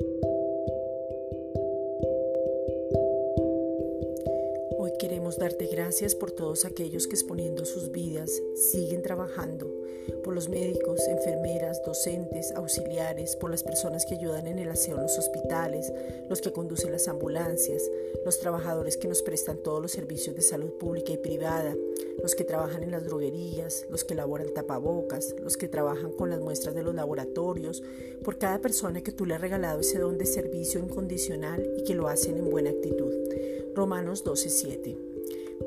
Thank you. Darte gracias por todos aquellos que exponiendo sus vidas siguen trabajando, por los médicos, enfermeras, docentes, auxiliares, por las personas que ayudan en el aseo en los hospitales, los que conducen las ambulancias, los trabajadores que nos prestan todos los servicios de salud pública y privada, los que trabajan en las droguerías, los que elaboran tapabocas, los que trabajan con las muestras de los laboratorios, por cada persona que tú le has regalado ese don de servicio incondicional y que lo hacen en buena actitud. Romanos 12:7.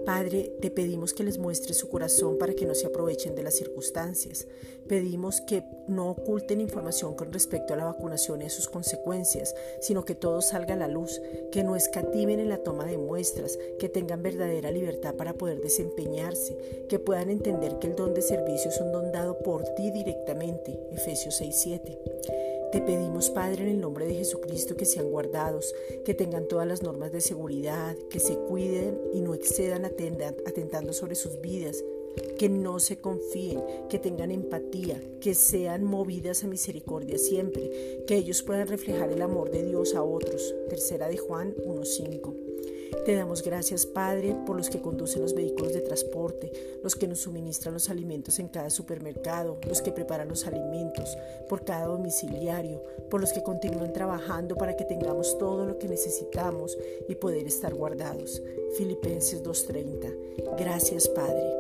Padre, te pedimos que les muestres su corazón para que no se aprovechen de las circunstancias. Pedimos que no oculten información con respecto a la vacunación y sus consecuencias, sino que todo salga a la luz, que no escatimen en la toma de muestras, que tengan verdadera libertad para poder desempeñarse, que puedan entender que el don de servicio es un don dado por ti directamente. Efesios 6:7. Te pedimos, Padre, en el nombre de Jesucristo, que sean guardados, que tengan todas las normas de seguridad, que se cuiden y no excedan atentando sobre sus vidas, que no se confíen, que tengan empatía, que sean movidas a misericordia siempre, que ellos puedan reflejar el amor de Dios a otros. Tercera de Juan 1.5. Te damos gracias, Padre, por los que conducen los vehículos de transporte, los que nos suministran los alimentos en cada supermercado, los que preparan los alimentos, por cada domiciliario, por los que continúan trabajando para que tengamos todo lo que necesitamos y poder estar guardados. Filipenses 2.30. Gracias, Padre.